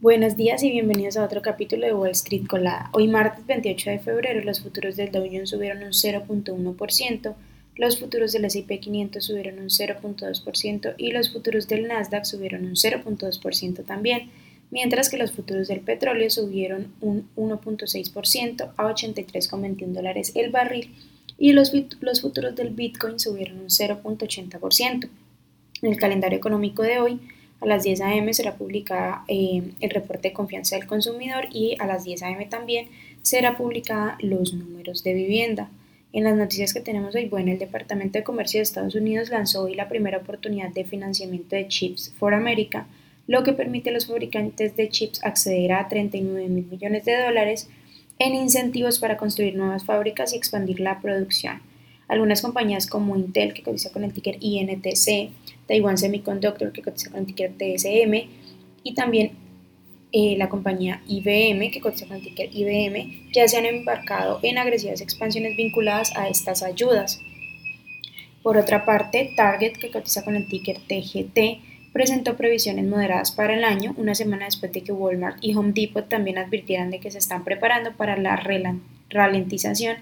Buenos días y bienvenidos a otro capítulo de Wall Street Colada. Hoy martes 28 de febrero los futuros del Dow Jones subieron un 0.1%, los futuros del S&P 500 subieron un 0.2% y los futuros del Nasdaq subieron un 0.2% también, mientras que los futuros del petróleo subieron un 1.6% a 83,21 dólares el barril y los, los futuros del Bitcoin subieron un 0.80%. En el calendario económico de hoy, a las 10 a.m. será publicada eh, el reporte de confianza del consumidor y a las 10 a.m. también será publicada los números de vivienda. En las noticias que tenemos hoy, bueno, el Departamento de Comercio de Estados Unidos lanzó hoy la primera oportunidad de financiamiento de Chips for America, lo que permite a los fabricantes de chips acceder a 39 mil millones de dólares en incentivos para construir nuevas fábricas y expandir la producción. Algunas compañías como Intel, que cotiza con el ticker INTC, Taiwan Semiconductor, que cotiza con el ticker TSM, y también eh, la compañía IBM, que cotiza con el ticker IBM, ya se han embarcado en agresivas expansiones vinculadas a estas ayudas. Por otra parte, Target, que cotiza con el ticker TGT, presentó previsiones moderadas para el año, una semana después de que Walmart y Home Depot también advirtieran de que se están preparando para la ralentización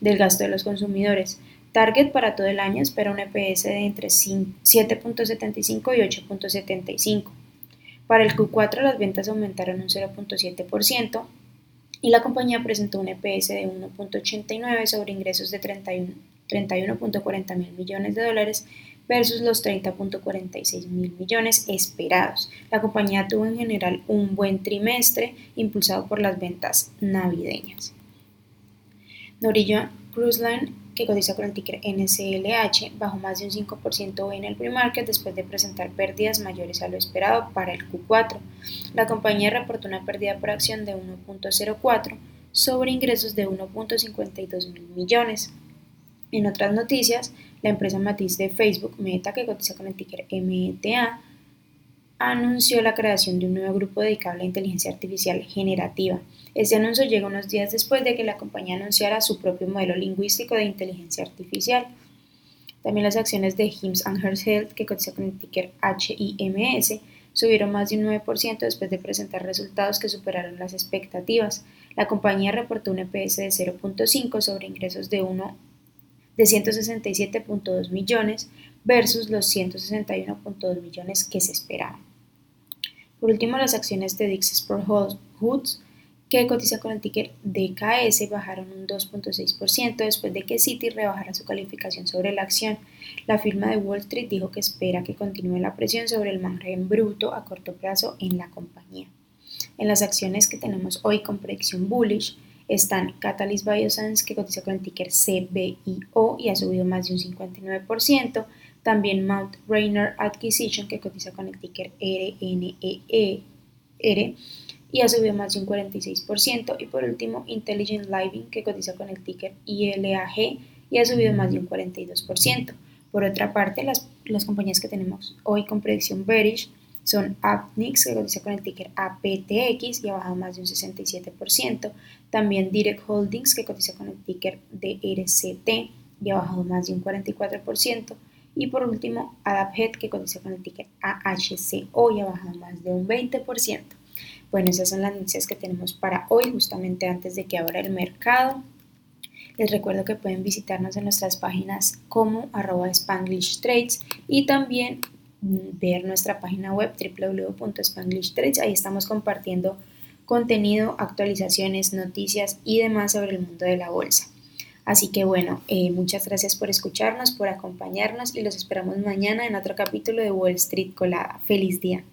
del gasto de los consumidores. Target para todo el año espera un EPS de entre 7.75 y 8.75. Para el Q4 las ventas aumentaron un 0.7% y la compañía presentó un EPS de 1.89 sobre ingresos de 31.40 mil millones de dólares versus los 30.46 mil millones esperados. La compañía tuvo en general un buen trimestre impulsado por las ventas navideñas. Norwegian Cruise Line, que cotiza con el ticker NCLH, bajó más de un 5% en el pre-market después de presentar pérdidas mayores a lo esperado para el Q4. La compañía reportó una pérdida por acción de 1.04 sobre ingresos de 1.52 mil millones. En otras noticias, la empresa matiz de Facebook, Meta, que cotiza con el ticker META, anunció la creación de un nuevo grupo dedicado a la inteligencia artificial generativa. Este anuncio llega unos días después de que la compañía anunciara su propio modelo lingüístico de inteligencia artificial. También las acciones de Hims and Her Health, que cotiza con el ticker HIMS, subieron más de un 9% después de presentar resultados que superaron las expectativas. La compañía reportó un EPS de 0.5 sobre ingresos de, 1, de 167.2 millones versus los 161.2 millones que se esperaban. Por último, las acciones de Dix Sport Hoods, que cotiza con el ticker DKS, bajaron un 2.6% después de que Citi rebajara su calificación sobre la acción. La firma de Wall Street dijo que espera que continúe la presión sobre el margen bruto a corto plazo en la compañía. En las acciones que tenemos hoy con predicción bullish, están Catalyst Bioscience, que cotiza con el ticker CBIO y ha subido más de un 59%, también Mount Rainer Acquisition, que cotiza con el ticker RNER y ha subido más de un 46%. Y por último, Intelligent Living, que cotiza con el ticker ILAG y ha subido más de un 42%. Por otra parte, las, las compañías que tenemos hoy con predicción bearish son Apnix, que cotiza con el ticker APTX y ha bajado más de un 67%. También Direct Holdings, que cotiza con el ticker DRCT y ha bajado más de un 44%. Y por último, AdapHead, que cotiza con el ticker AHCO y ha bajado más de un 20%. Bueno, esas son las noticias que tenemos para hoy, justamente antes de que abra el mercado. Les recuerdo que pueden visitarnos en nuestras páginas como arroba Spanglish y también mm, ver nuestra página web www.spanglishtrades. Ahí estamos compartiendo contenido, actualizaciones, noticias y demás sobre el mundo de la bolsa. Así que bueno, eh, muchas gracias por escucharnos, por acompañarnos y los esperamos mañana en otro capítulo de Wall Street Colada. Feliz día.